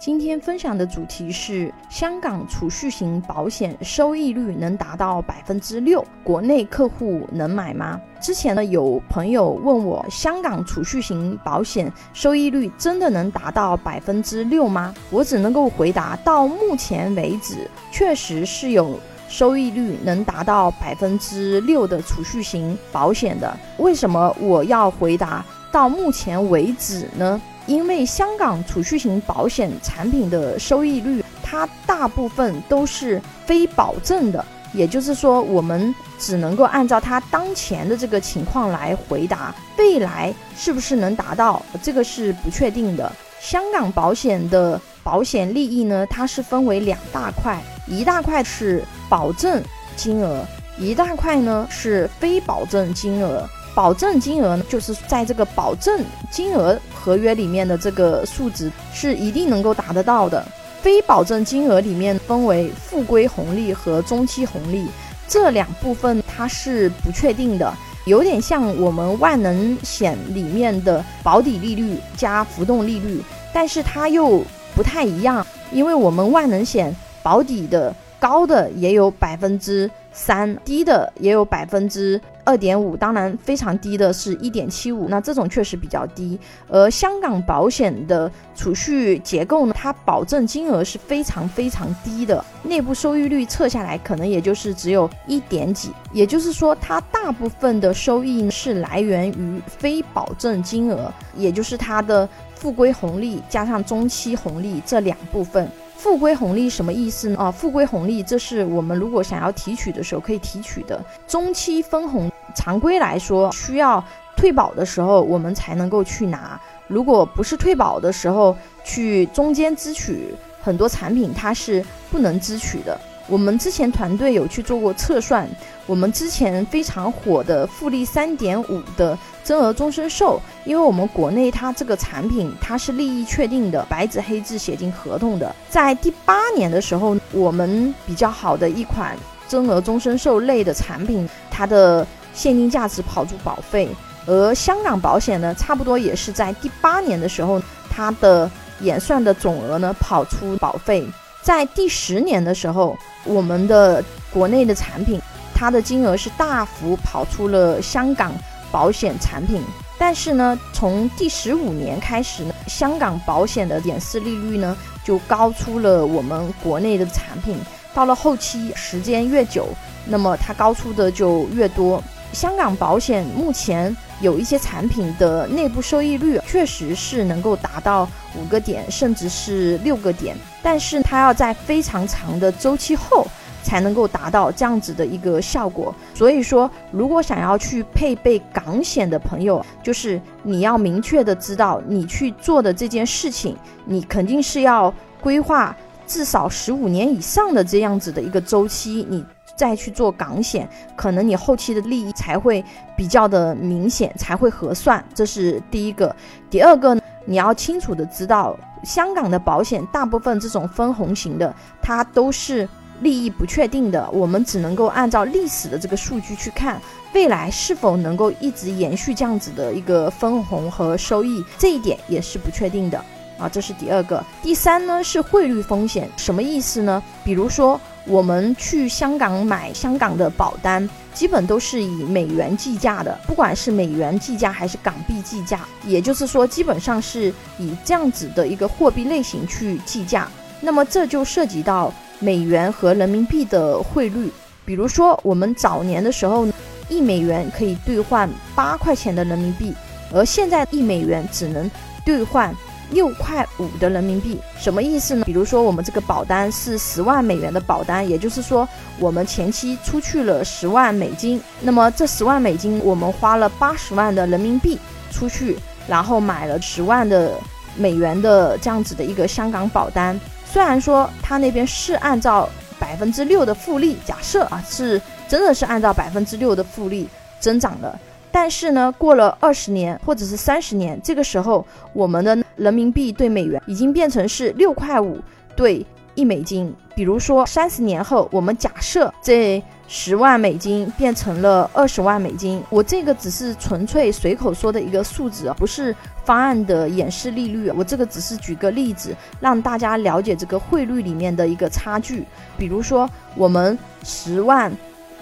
今天分享的主题是香港储蓄型保险收益率能达到百分之六，国内客户能买吗？之前呢，有朋友问我，香港储蓄型保险收益率真的能达到百分之六吗？我只能够回答，到目前为止，确实是有收益率能达到百分之六的储蓄型保险的。为什么我要回答到目前为止呢？因为香港储蓄型保险产品的收益率，它大部分都是非保证的，也就是说，我们只能够按照它当前的这个情况来回答，未来是不是能达到，这个是不确定的。香港保险的保险利益呢，它是分为两大块，一大块是保证金额，一大块呢是非保证金额。保证金额呢，就是在这个保证金额合约里面的这个数值是一定能够达得到的。非保证金额里面分为复归红利和中期红利这两部分，它是不确定的，有点像我们万能险里面的保底利率加浮动利率，但是它又不太一样，因为我们万能险保底的高的也有百分之。三低的也有百分之二点五，当然非常低的是一点七五，那这种确实比较低。而香港保险的储蓄结构呢，它保证金额是非常非常低的，内部收益率测下来可能也就是只有一点几，也就是说它大部分的收益是来源于非保证金额，也就是它的复归红利加上中期红利这两部分。复归红利什么意思呢？啊，复归红利，这是我们如果想要提取的时候可以提取的。中期分红，常规来说需要退保的时候我们才能够去拿。如果不是退保的时候去中间支取，很多产品它是不能支取的。我们之前团队有去做过测算，我们之前非常火的复利三点五的增额终身寿，因为我们国内它这个产品它是利益确定的，白纸黑字写进合同的，在第八年的时候，我们比较好的一款增额终身寿类的产品，它的现金价值跑出保费，而香港保险呢，差不多也是在第八年的时候，它的演算的总额呢跑出保费。在第十年的时候，我们的国内的产品，它的金额是大幅跑出了香港保险产品。但是呢，从第十五年开始呢，香港保险的点四利率呢就高出了我们国内的产品。到了后期，时间越久，那么它高出的就越多。香港保险目前有一些产品的内部收益率确实是能够达到五个点，甚至是六个点，但是它要在非常长的周期后才能够达到这样子的一个效果。所以说，如果想要去配备港险的朋友，就是你要明确的知道你去做的这件事情，你肯定是要规划至少十五年以上的这样子的一个周期，你。再去做港险，可能你后期的利益才会比较的明显，才会合算。这是第一个。第二个，你要清楚的知道，香港的保险大部分这种分红型的，它都是利益不确定的。我们只能够按照历史的这个数据去看，未来是否能够一直延续这样子的一个分红和收益，这一点也是不确定的。啊，这是第二个。第三呢是汇率风险，什么意思呢？比如说。我们去香港买香港的保单，基本都是以美元计价的，不管是美元计价还是港币计价，也就是说，基本上是以这样子的一个货币类型去计价。那么这就涉及到美元和人民币的汇率。比如说，我们早年的时候，一美元可以兑换八块钱的人民币，而现在一美元只能兑换。六块五的人民币什么意思呢？比如说我们这个保单是十万美元的保单，也就是说我们前期出去了十万美金，那么这十万美金我们花了八十万的人民币出去，然后买了十万的美元的这样子的一个香港保单。虽然说他那边是按照百分之六的复利，假设啊是真的是按照百分之六的复利增长的。但是呢，过了二十年或者是三十年，这个时候我们的人民币对美元已经变成是六块五对一美金。比如说三十年后，我们假设这十万美金变成了二十万美金，我这个只是纯粹随口说的一个数字，不是。方案的演示利率，我这个只是举个例子，让大家了解这个汇率里面的一个差距。比如说，我们十万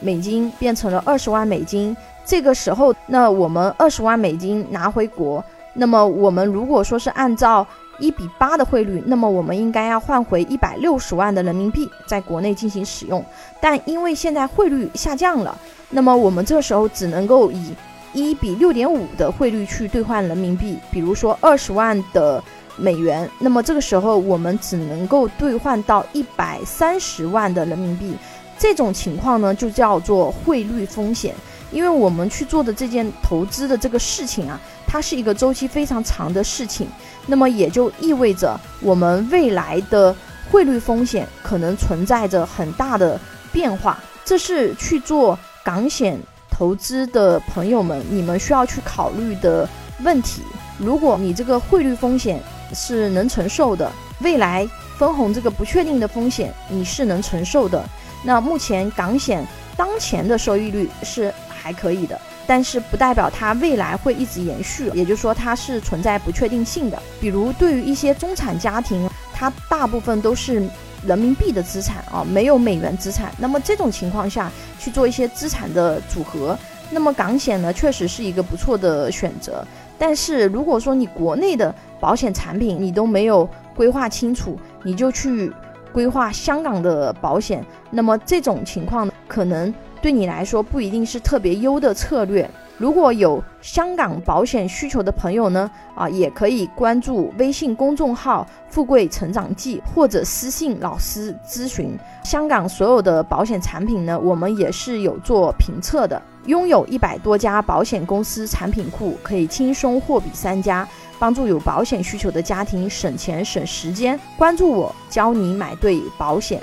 美金变成了二十万美金，这个时候，那我们二十万美金拿回国，那么我们如果说是按照一比八的汇率，那么我们应该要换回一百六十万的人民币，在国内进行使用。但因为现在汇率下降了，那么我们这时候只能够以一比六点五的汇率去兑换人民币。比如说二十万的美元，那么这个时候我们只能够兑换到一百三十万的人民币。这种情况呢，就叫做汇率风险。因为我们去做的这件投资的这个事情啊，它是一个周期非常长的事情，那么也就意味着我们未来的汇率风险可能存在着很大的变化，这是去做港险投资的朋友们你们需要去考虑的问题。如果你这个汇率风险是能承受的，未来分红这个不确定的风险你是能承受的，那目前港险当前的收益率是。还可以的，但是不代表它未来会一直延续，也就是说它是存在不确定性的。比如对于一些中产家庭，它大部分都是人民币的资产啊，没有美元资产。那么这种情况下去做一些资产的组合，那么港险呢确实是一个不错的选择。但是如果说你国内的保险产品你都没有规划清楚，你就去规划香港的保险，那么这种情况可能。对你来说不一定是特别优的策略。如果有香港保险需求的朋友呢，啊，也可以关注微信公众号“富贵成长记”或者私信老师咨询。香港所有的保险产品呢，我们也是有做评测的，拥有一百多家保险公司产品库，可以轻松货比三家，帮助有保险需求的家庭省钱省时间。关注我，教你买对保险。